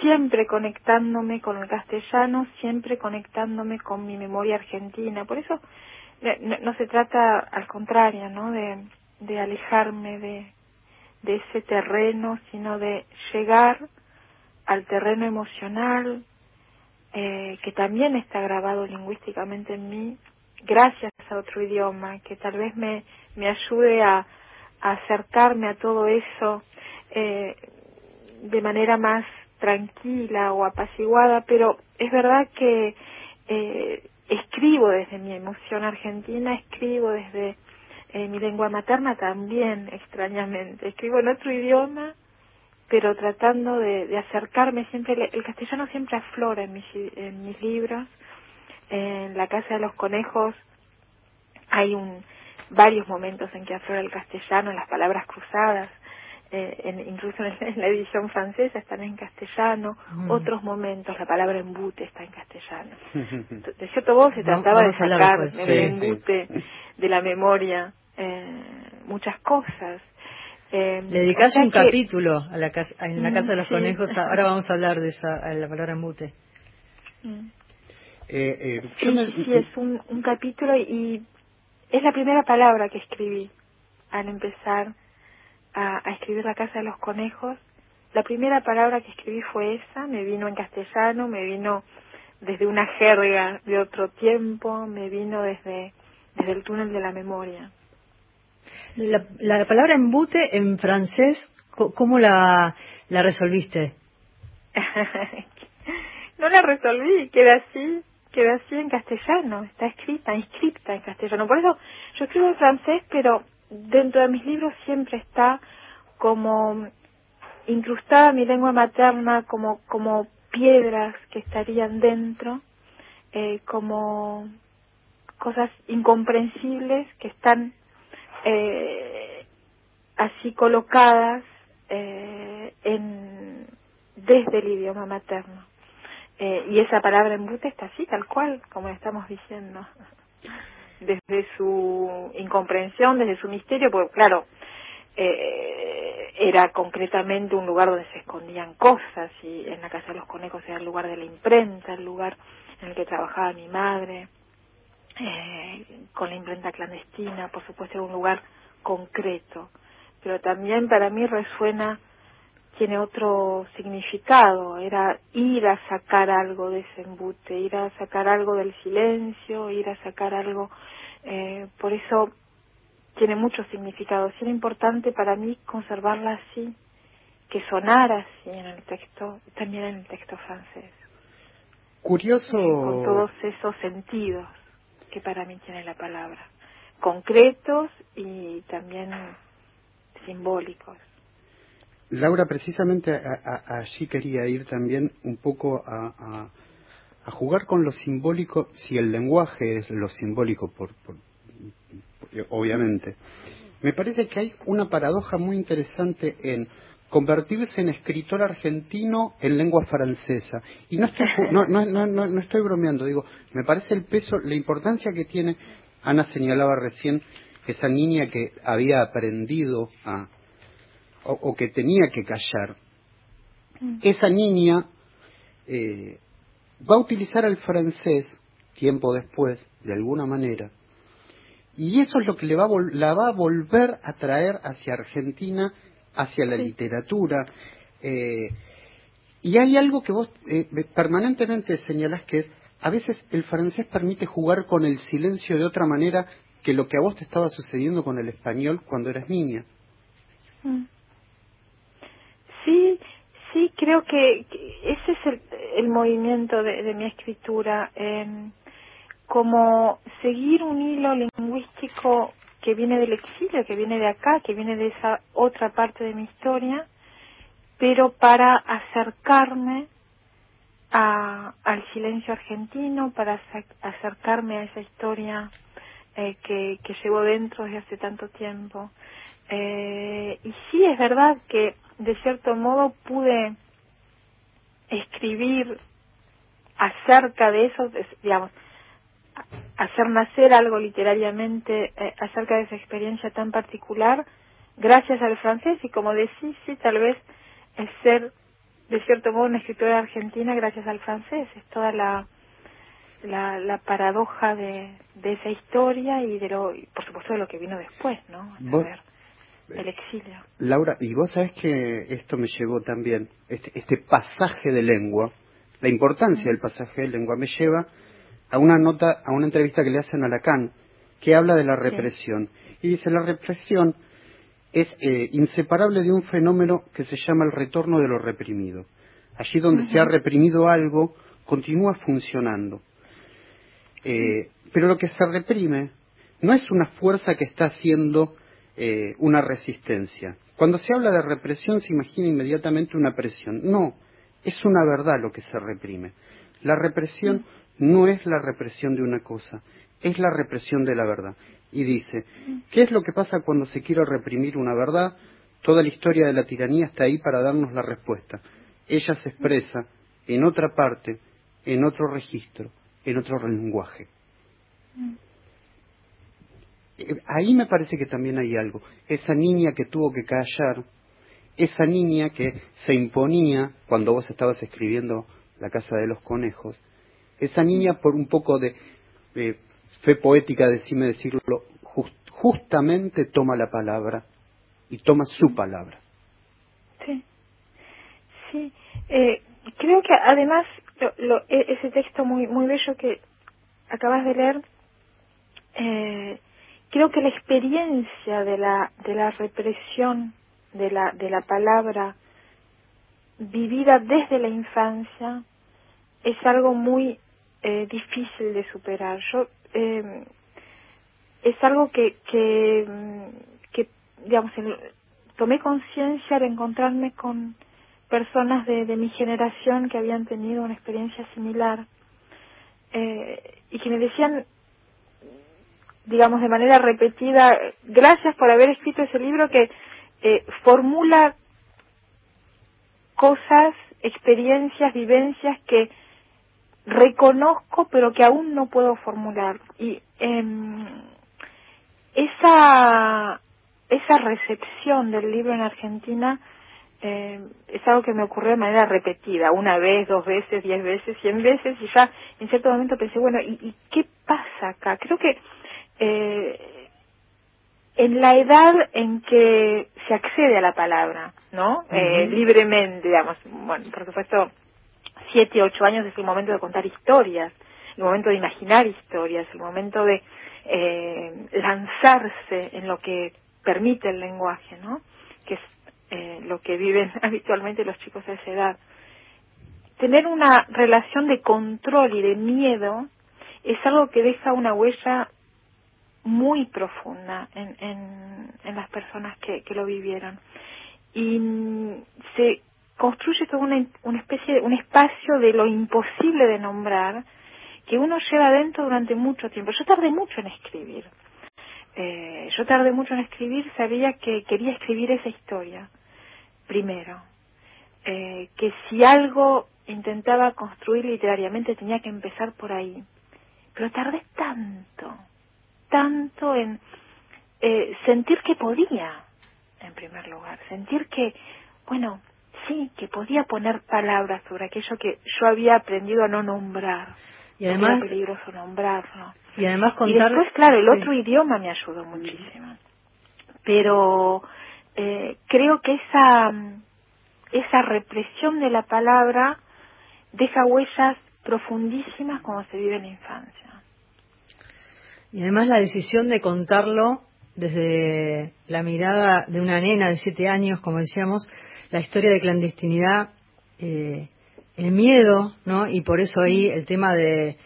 siempre conectándome con el castellano, siempre conectándome con mi memoria argentina. Por eso no, se trata, al contrario, ¿no? De, de alejarme de, de ese terreno, sino de llegar al terreno emocional, eh, que también está grabado lingüísticamente en mí, gracias a otro idioma, que tal vez me, me ayude a, acercarme a todo eso eh, de manera más tranquila o apaciguada, pero es verdad que eh, escribo desde mi emoción argentina, escribo desde eh, mi lengua materna también, extrañamente. Escribo en otro idioma, pero tratando de, acercarme siempre, el, castellano siempre aflora en mis, en mis libros. En la Casa de los Conejos hay un, varios momentos en que aflora el castellano, las palabras cruzadas, eh, en, incluso en, la edición francesa están en castellano, mm. otros momentos la palabra embute está en castellano. De cierto modo se trataba de sacar el embute de la memoria eh, muchas cosas. Eh, Le dedicaste un capítulo a la casa, en la Casa de los Conejos, ahora vamos a hablar de esa, la palabra embute. Mm. Eh, eh, sí, es un, un capítulo y es la primera palabra que escribí al empezar a, escribir La Casa de los Conejos. La primera palabra que escribí fue esa, me vino en castellano, me vino desde una jerga de otro tiempo, me vino desde, desde el túnel de la memoria. La, la palabra embute en francés, ¿cómo la, la resolviste? no la resolví, queda así, queda así en castellano, está escrita, inscripta en castellano. Por eso yo escribo en francés, pero dentro de mis libros siempre está como incrustada mi lengua materna como como piedras que estarían dentro eh, como cosas incomprensibles que están eh, así colocadas eh, en desde el idioma materno eh, y esa palabra embute está así tal cual como estamos diciendo. Desde su incomprensión, desde su misterio, porque claro, eh, era concretamente un lugar donde se escondían cosas y en la Casa de los Conejos era el lugar de la imprenta, el lugar en el que trabajaba mi madre, eh, con la imprenta clandestina, por supuesto era un lugar concreto, pero también para mí resuena tiene otro significado, era ir a sacar algo de ese embute, ir a sacar algo del silencio, ir a sacar algo, eh, por eso tiene mucho significado. Era importante para mí conservarla así, que sonara así en el texto, también en el texto francés. Curioso. Eh, con todos esos sentidos que para mí tiene la palabra, concretos y también simbólicos. Laura, precisamente allí quería ir también un poco a, jugar con lo simbólico, si el lenguaje es lo simbólico, por, obviamente. Me parece que hay una paradoja muy interesante en convertirse en escritor argentino en lengua francesa. Y no estoy, no, no, no, no, estoy bromeando, digo, me parece el peso, la importancia que tiene, Ana señalaba recién, esa niña que había aprendido a, o, que tenía que callar, mm. esa niña eh, va a utilizar el francés tiempo después, de alguna manera, y eso es lo que le va la va a volver a traer hacia Argentina, hacia la literatura. Eh, y hay algo que vos eh, permanentemente señalás que es, a veces el francés permite jugar con el silencio de otra manera que lo que a vos te estaba sucediendo con el español cuando eras niña. Mm. Sí, sí, creo que, ese es el, movimiento de, mi escritura, em, como seguir un hilo lingüístico que viene del exilio, que viene de acá, que viene de esa otra parte de mi historia, pero para acercarme al silencio argentino, para acercarme a esa historia eh, que, que llevo dentro desde hace tanto tiempo. Eh, y sí, es verdad que de cierto modo pude escribir acerca de eso, digamos, hacer nacer algo literariamente eh, acerca de esa experiencia tan particular gracias al francés y como decís, sí, tal vez el ser de cierto modo una escritora argentina gracias al francés. Es toda la, la, la paradoja de, de esa historia y de lo, y por supuesto de lo que vino después, ¿no? el exilio. Laura, y vos sabés que esto me llevó también, este, este pasaje de lengua, la importancia del pasaje de lengua me lleva a una nota, a una entrevista que le hacen a Lacan, que habla de la represión. Y dice, la represión es eh, inseparable de un fenómeno que se llama el retorno de lo reprimido. Allí donde se ha reprimido algo, continúa funcionando. Eh, pero lo que se reprime no es una fuerza que está haciendo eh, una resistencia. Cuando se habla de represión se imagina inmediatamente una presión. No, es una verdad lo que se reprime. La represión no es la represión de una cosa, es la represión de la verdad. Y dice, ¿qué es lo que pasa cuando se quiere reprimir una verdad? Toda la historia de la tiranía está ahí para darnos la respuesta. Ella se expresa en otra parte, en otro registro, en otro lenguaje. Eh, ahí me parece que también hay algo. Esa niña que tuvo que callar, esa niña que se imponía cuando vos estabas escribiendo La Casa de los Conejos, esa niña por un poco de, fe poética, decime decirlo, justamente toma la palabra y toma su palabra. Sí, sí. Eh, creo que además lo, e, ese texto muy muy bello que acabas de leer, eh, creo que la experiencia de la de la represión de la de la palabra vivida desde la infancia es algo muy eh, difícil de superar. Yo eh, es algo que que, que digamos tomé conciencia de encontrarme con personas de, de mi generación que habían tenido una experiencia similar eh, y que me decían digamos de manera repetida gracias por haber escrito ese libro que eh, formula cosas experiencias vivencias que reconozco pero que aún no puedo formular y eh, esa esa recepción del libro en Argentina eh, es algo que me ocurrió de manera repetida, una vez, dos veces, diez veces, cien veces, y ya en cierto momento pensé, bueno, ¿y, y qué pasa acá? Creo que eh, en la edad en que se accede a la palabra, ¿no? eh, libremente, digamos, bueno, por supuesto, siete, ocho años es el momento de contar historias, el momento de imaginar historias, el momento de eh, lanzarse en lo que permite el lenguaje, ¿no? Eh, lo que viven habitualmente los chicos de esa edad. Tener una relación de control y de miedo es algo que deja una huella muy profunda en, en, las personas que, lo vivieron. Y se construye toda una, una especie un espacio de lo imposible de nombrar que uno lleva dentro durante mucho tiempo. Yo tardé mucho en escribir. Eh, yo tardé mucho en escribir, sabía que quería escribir esa historia primero. Eh, que si algo intentaba construir literariamente tenía que empezar por ahí. Pero tardé tanto, tanto en eh, sentir que podía, en primer lugar, sentir que, bueno, sí, que podía poner palabras sobre aquello que yo había aprendido a no nombrar. Y además, Era peligroso nombrarlo. Y además contar... Y después, claro, el otro idioma me ayudó muchísimo. Pero eh, creo que esa, esa represión de la palabra deja huellas profundísimas cuando se vive en la infancia. Y además la decisión de contarlo desde la mirada de una nena de siete años, como decíamos, la historia de clandestinidad, eh, el miedo, ¿no? Y por eso ahí el tema de,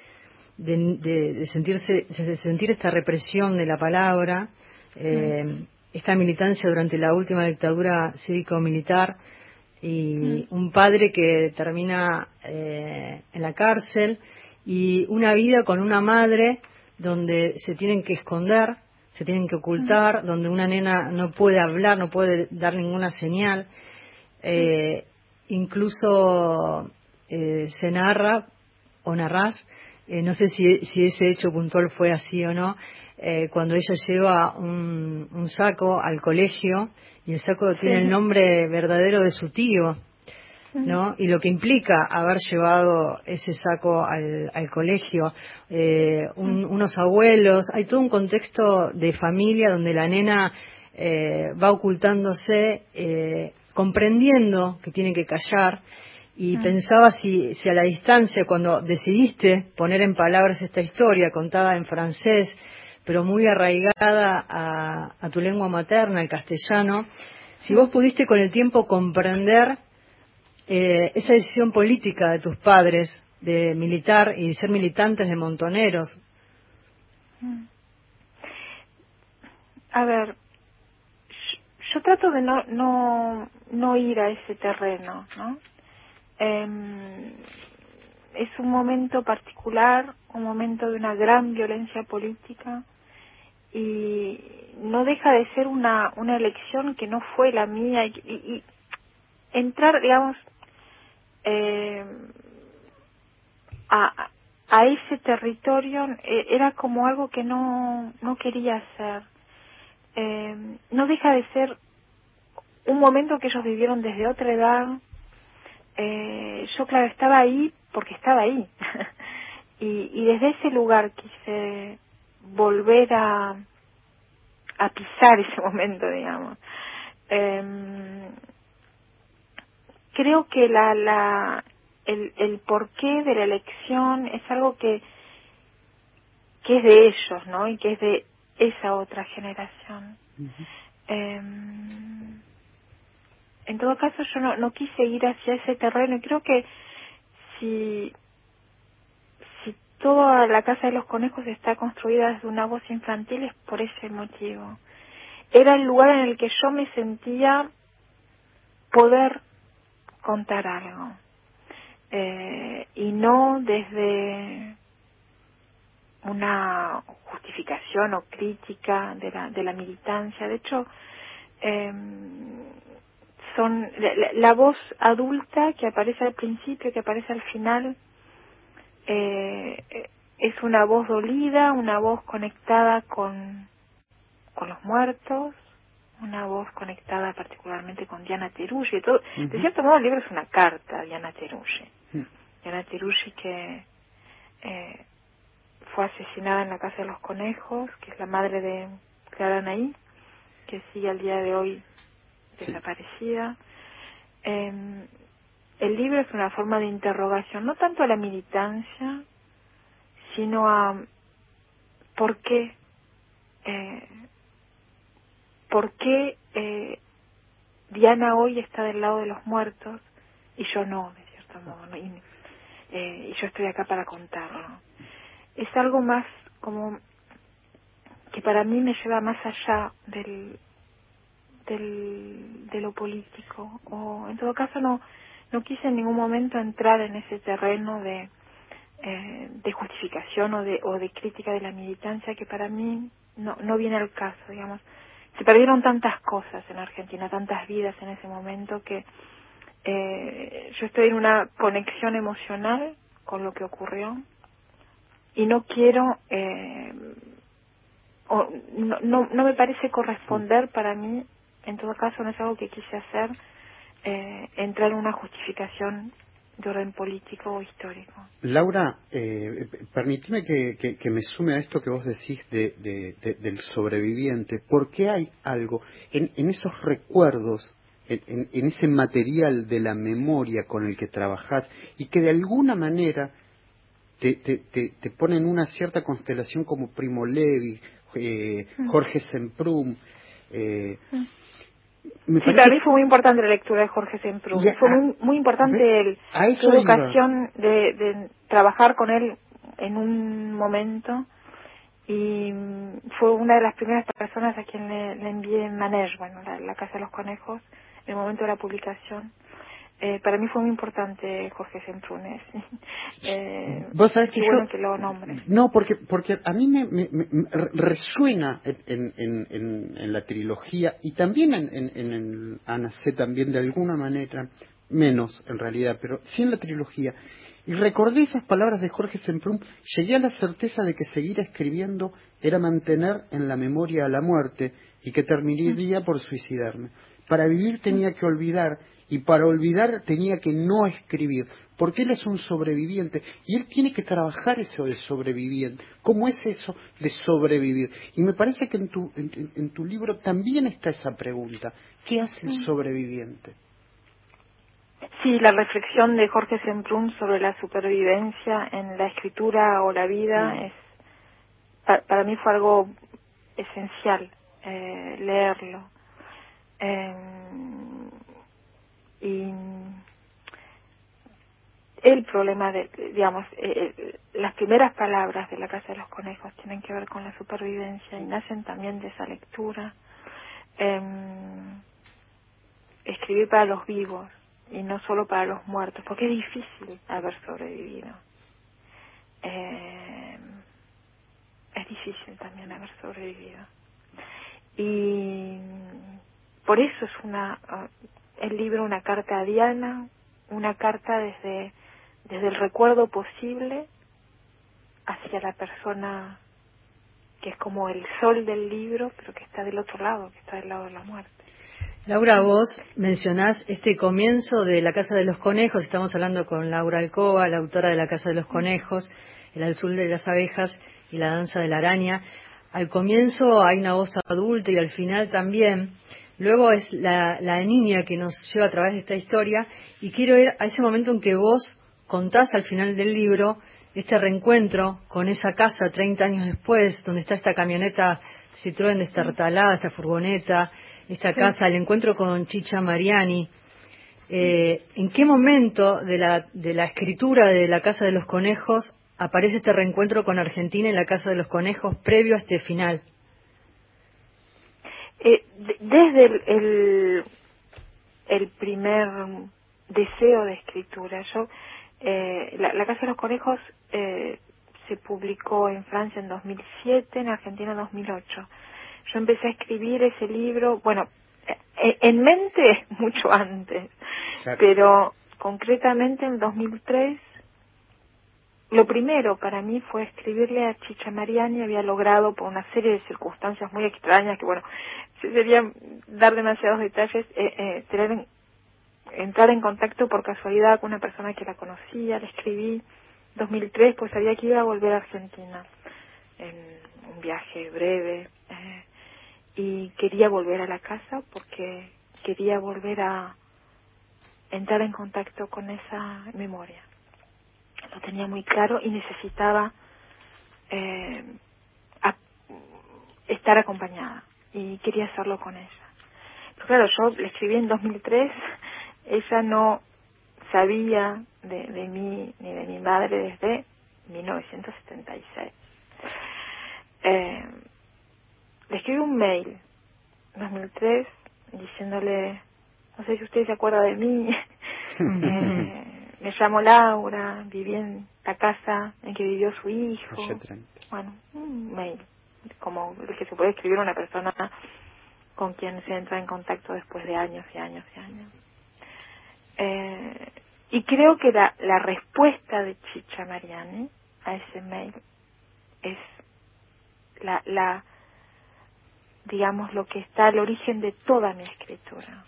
de, de, sentirse, de sentir esta represión de la palabra, eh, esta militancia durante la última dictadura cívico-militar y un padre que termina eh, en la cárcel y una vida con una madre donde se tienen que esconder, se tienen que ocultar, donde una nena no puede hablar, no puede dar ninguna señal. Eh, incluso eh, se narra o narras, eh, no sé si, si, ese hecho puntual fue así o no, eh, cuando ella lleva un, un, saco al colegio y el saco tiene el nombre verdadero de su tío. ¿no? Y lo que implica haber llevado ese saco al, colegio, eh, unos abuelos, hay todo un contexto de familia donde la nena eh, va ocultándose, eh, comprendiendo que tiene que callar. Y pensaba si, si a la distancia, cuando decidiste poner en palabras esta historia contada en francés, pero muy arraigada a, a tu lengua materna, el castellano, si vos pudiste con el tiempo comprender eh, esa decisión política de tus padres de militar y ser militantes de montoneros. Mm. A ver, yo, trato de no, no, no ir a ese terreno, ¿no? Em, es un momento particular, un momento de una gran violencia política y no deja de ser una, una elección que no fue la mía y, y entrar, digamos, eh, a, ese territorio eh, era como algo que no, no quería hacer. Eh, no deja de ser un momento que ellos vivieron desde otra edad. Eh, yo, claro, estaba ahí porque estaba ahí. y, y desde ese lugar quise volver a, a pisar ese momento, digamos. Eh, creo que la, la, el, el porqué de la elección es algo que, que es de ellos, ¿no? Y que es de esa otra generación. Em, en todo caso, yo no, no quise ir hacia ese terreno y creo que si, si toda la Casa de los Conejos está construida desde una voz infantil es por ese motivo. Era el lugar en el que yo me sentía poder contar algo. Eh, y no desde una justificación o crítica de la, de la militancia. De hecho, eh, son la, voz adulta que aparece al principio, que aparece al final, eh, es una voz dolida, una voz conectada con, con los muertos, una voz conectada particularmente con Diana Terushi. Todo, De cierto modo el libro es una carta a Diana Terushi. Diana Terushi que eh, fue asesinada en la Casa de los Conejos, que es la madre de Clara Naí, que sigue al día de hoy desaparecida. Eh, el libro es una forma de interrogación, no tanto a la militancia, sino a por qué eh, ¿por qué eh, Diana hoy está del lado de los muertos y yo no, de cierto modo? Y, eh, y yo estoy acá para contarlo. Es algo más como que para mí me lleva más allá del, del de lo político o en todo caso no no quise en ningún momento entrar en ese terreno de eh, de justificación o de o de crítica de la militancia que para mí no no viene al caso digamos. Se perdieron tantas cosas en Argentina, tantas vidas en ese momento que eh, yo estoy en una conexión emocional con lo que ocurrió y no quiero eh, o no, no, no me parece corresponder para mí en todo caso no es algo que quise hacer eh, entrar en una justificación de orden político o histórico. Laura, eh, permíteme que, que, me sume a esto que vos decís de, del sobreviviente. ¿Por qué hay algo en, en esos recuerdos, en, en, ese material de la memoria con el que trabajás y que de alguna manera te, te, te, pone en una cierta constelación como Primo Levi, eh, mm. Jorge Semprum? Eh, mm para mí fue muy importante la lectura de Jorge Semprún. Fue muy, muy importante el, su educación de, de, trabajar con él en un momento y fue una de las primeras personas a quien le, envié Manege, bueno, la, la, Casa de los Conejos, en el momento de la publicación. Eh, para mí fue muy importante Jorge Semprunes. eh, ¿Vos sabés que bueno que lo nombre. No, porque, porque a mí me, me, resuena en, en, en, en, la trilogía y también en, en, en Ana C. también de alguna manera, menos en realidad, pero sí en la trilogía. Y recordé esas palabras de Jorge Semprún, llegué a la certeza de que seguir escribiendo era mantener en la memoria a la muerte y que terminaría por suicidarme. Para vivir tenía que olvidar y para olvidar tenía que no escribir, porque él es un sobreviviente y él tiene que trabajar eso de sobreviviente. ¿Cómo es eso de sobrevivir? Y me parece que en tu, en, tu libro también está esa pregunta. ¿Qué hace el sobreviviente? Sí, la reflexión de Jorge Semprún sobre la supervivencia en la escritura o la vida es para, mí fue algo esencial eh, leerlo. Eh, y el problema de, digamos, eh, eh, las primeras palabras de la Casa de los Conejos tienen que ver con la supervivencia y nacen también de esa lectura. Em, escribir para los vivos y no solo para los muertos, porque es difícil haber sobrevivido. Em, es difícil también haber sobrevivido. Y por eso es una el libro una carta a Diana, una carta desde desde el recuerdo posible hacia la persona que es como el sol del libro, pero que está del otro lado, que está del lado de la muerte. Laura, vos mencionás este comienzo de La Casa de los Conejos, estamos hablando con Laura Alcoba, la autora de La Casa de los Conejos, El Azul de las Abejas y La Danza de la Araña. Al comienzo hay una voz adulta y al final también. Luego es la, la niña que nos lleva a través de esta historia y quiero ir a ese momento en que vos contás al final del libro este reencuentro con esa casa 30 años después, donde está esta camioneta Citroën destartalada, esta furgoneta, esta casa, el encuentro con Chicha Mariani. Eh, ¿En qué momento de la, de la escritura de La Casa de los Conejos aparece este reencuentro con Argentina en La Casa de los Conejos previo a este final? Eh, desde el, el primer deseo de escritura. Yo eh, la, Casa de los Conejos eh, se publicó en Francia en 2007, en Argentina en 2008. Yo empecé a escribir ese libro, bueno, eh, en mente mucho antes, pero concretamente en 2003 lo primero para mí fue escribirle a Chicha Mariani, había logrado por una serie de circunstancias muy extrañas, que bueno, sería dar demasiados detalles, eh, eh, tener en, entrar en contacto por casualidad con una persona que la conocía, le escribí 2003, pues sabía que iba a volver a Argentina en un viaje breve eh, y quería volver a la casa porque quería volver a entrar en contacto con esa memoria. Lo tenía muy claro y necesitaba eh, estar acompañada y quería hacerlo con ella. Pero claro, yo le escribí en 2003 ella no sabía de, de mí ni de mi madre desde 1976. Eh, le escribí un mail en 2003 diciéndole, no sé si usted se acuerda de mí, eh, me llamo Laura, viví en la casa en que vivió su hijo. Bueno, un mail, como el que se puede escribir una persona con quien se entra en contacto después de años y años y años. Eh, y creo que la, la respuesta de Chicha Mariani a ese mail es la, la, digamos, lo que está al origen de toda mi escritura.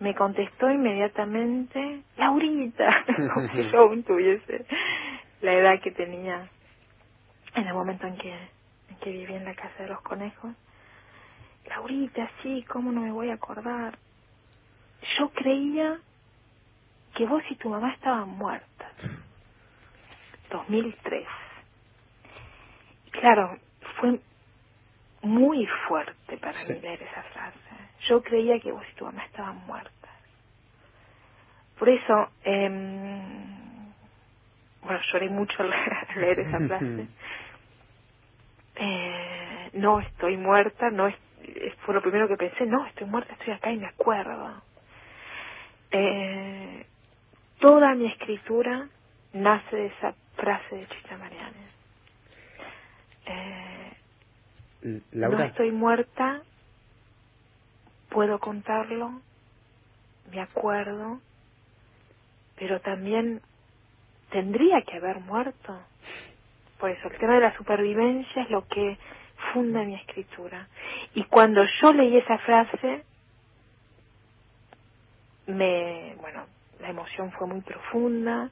Me contestó inmediatamente, Laurita, como si yo aún tuviese la edad que tenía en el momento en que, en que viví en la casa de los conejos. Laurita, sí, ¿cómo no me voy a acordar? yo creía que vos y tu mamá estaban muertas. 2003. Claro, fue muy fuerte para mí leer esa frase. Yo creía que vos y tu mamá estaban muertas. Por eso, eh, bueno, lloré mucho al leer esa frase. Eh, no estoy muerta, no es, fue lo primero que pensé, no, estoy muerta, estoy acá y me acuerdo. Eh, toda mi escritura nace de esa frase de Chicha Mariana. Eh, no estoy muerta, puedo contarlo, me acuerdo, pero también tendría que haber muerto. Por eso, el tema de la supervivencia es lo que funda mi escritura. Y cuando yo leí esa frase, me, bueno, la emoción fue muy profunda,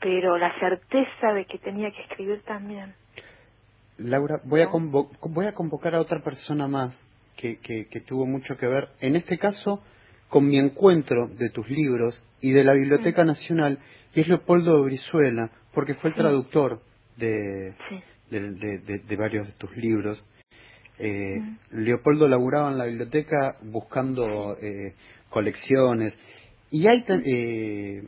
pero la certeza de que tenía que escribir también. Laura, voy, a, voy a convocar a otra persona más que, que, que, tuvo mucho que ver, en este caso, con mi encuentro de tus libros y de la Biblioteca Nacional, y es Leopoldo Brizuela, porque fue el traductor de, de, varios de tus libros. Eh, Leopoldo laburaba en la biblioteca buscando eh, colecciones. Y hay, eh,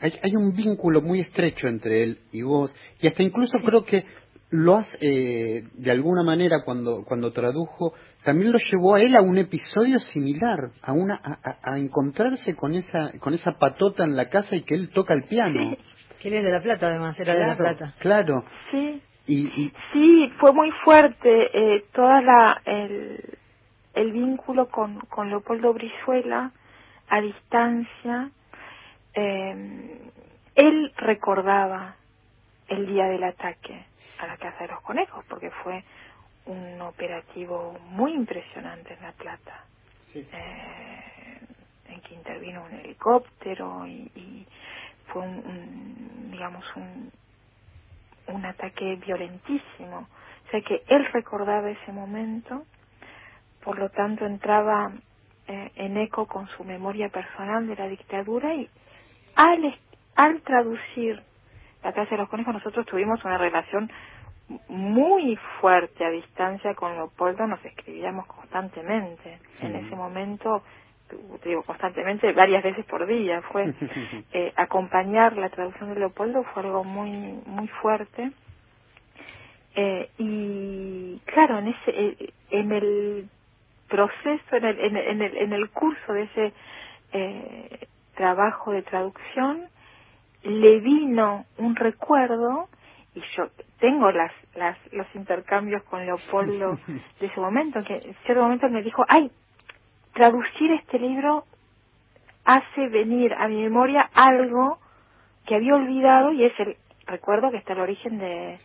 hay, hay un vínculo muy estrecho entre él y vos y hasta incluso creo que lo has de alguna manera cuando cuando tradujo también lo llevó a él a un episodio similar a una a, encontrarse con esa con esa patota en la casa y que él toca el piano. Que él es de la plata además era de la plata. claro. Sí. Y, Sí, fue muy fuerte eh, toda la el, el vínculo con, con Leopoldo Brizuela a distancia. Eh, él recordaba el día del ataque a la Casa de los Conejos porque fue un operativo muy impresionante en La Plata, eh, en que intervino un helicóptero y, y fue un digamos, un, un ataque violentísimo. O sea que él recordaba ese momento, por lo tanto entraba eh, en eco con su memoria personal de la dictadura y al, al traducir La Casa de los Conejos nosotros tuvimos una relación muy fuerte a distancia con Leopoldo, nos escribíamos constantemente. En ese momento te digo constantemente, varias veces por día. Fue eh, acompañar la traducción de Leopoldo fue algo muy muy fuerte. Eh, y claro, en ese eh, en el proceso, en el, en, el, en el curso de ese eh, trabajo de traducción, le vino un recuerdo y yo tengo las, las los intercambios con Leopoldo de ese momento que en cierto momento me dijo ay traducir este libro hace venir a mi memoria algo que había olvidado y es el recuerdo que está el origen de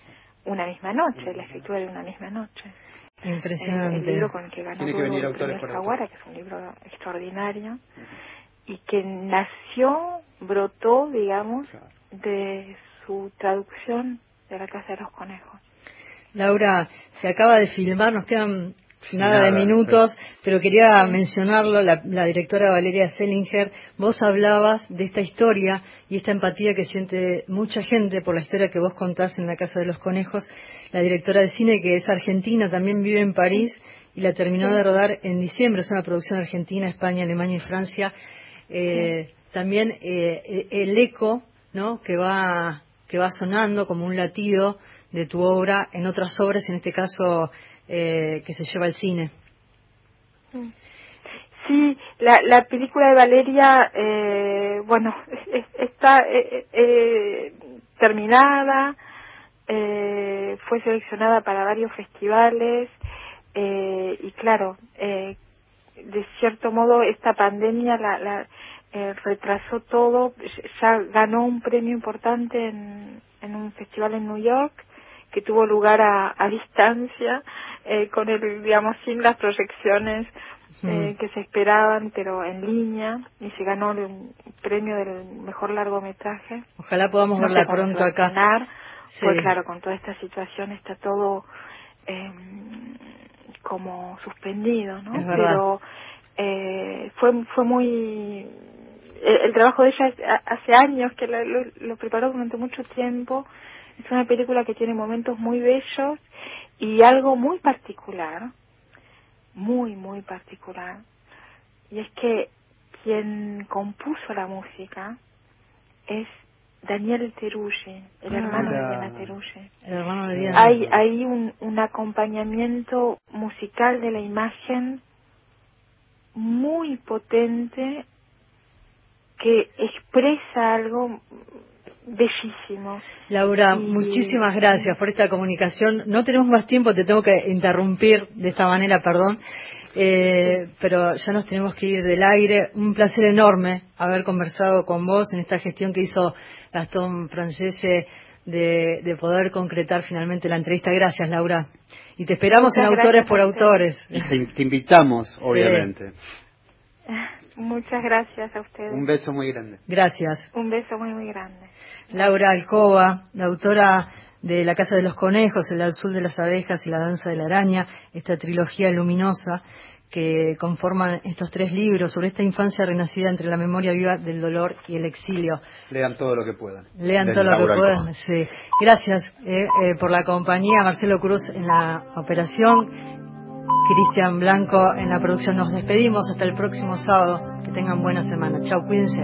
Una misma noche, la escritura de Una misma noche. Impresionante. El, libro con el que ganó el premio Jaguara, que es un libro extraordinario y que nació, brotó, digamos, de su traducción de La Casa de los Conejos. Laura, se acaba de filmar, nos quedan nada, de minutos, pero quería mencionarlo, la, directora Valeria Selinger, vos hablabas de esta historia y esta empatía que siente mucha gente por la historia que vos contás en la Casa de los Conejos. La directora de cine, que es argentina, también vive en París y la terminó de rodar en diciembre. Es una producción argentina, España, Alemania y Francia. Eh, también eh, el eco ¿no? que, va, que va sonando como un latido de tu obra en otras obras, en este caso eh, que se lleva al cine. Sí, la, la película de Valeria, eh, bueno, está eh, eh, terminada, eh, fue seleccionada para varios festivales eh, y claro, de cierto modo esta pandemia la, la eh, retrasó todo, ya ganó un premio importante en, en un festival en New York que tuvo lugar a, a distancia, eh, con el, digamos, sin las proyecciones eh, que se esperaban, pero en línea, y se ganó el premio del mejor largometraje. Ojalá podamos verla pronto acá. Pues claro, con toda esta situación está todo eh, como suspendido, ¿no? Pero eh, fue fue muy el, trabajo de ella hace años que lo, lo preparó durante mucho tiempo es una película que tiene momentos muy bellos y algo muy particular, muy, muy particular. Y es que quien compuso la música es Daniel Teruggi, el ah. hermano de Diana Teruggi. El hermano de Diana. Hay, hay un, un acompañamiento musical de la imagen muy potente que expresa algo bellísimo. Laura, muchísimas gracias por esta comunicación. No tenemos más tiempo, te tengo que interrumpir de esta manera, perdón, eh, pero ya nos tenemos que ir del aire. Un placer enorme haber conversado con vos en esta gestión que hizo Gastón Francese de, de poder concretar finalmente la entrevista. Gracias, Laura. Y te esperamos en Autores por Autores. Te, invitamos, obviamente. Muchas gracias a ustedes. Un beso muy grande. Gracias. Un beso muy, muy grande. Laura Alcoba, la autora de La Casa de los Conejos, El Azul de las Abejas y La Danza de la Araña, esta trilogía luminosa que conforman estos tres libros sobre esta infancia renacida entre la memoria viva del dolor y el exilio. Lean todo lo que puedan. Lean todo lo que puedan. Sí. Gracias eh, eh, por la compañía. Marcelo Cruz en la operación. Cristian Blanco en la producción. Nos despedimos hasta el próximo sábado. Que tengan buena semana. Chao, cuídense.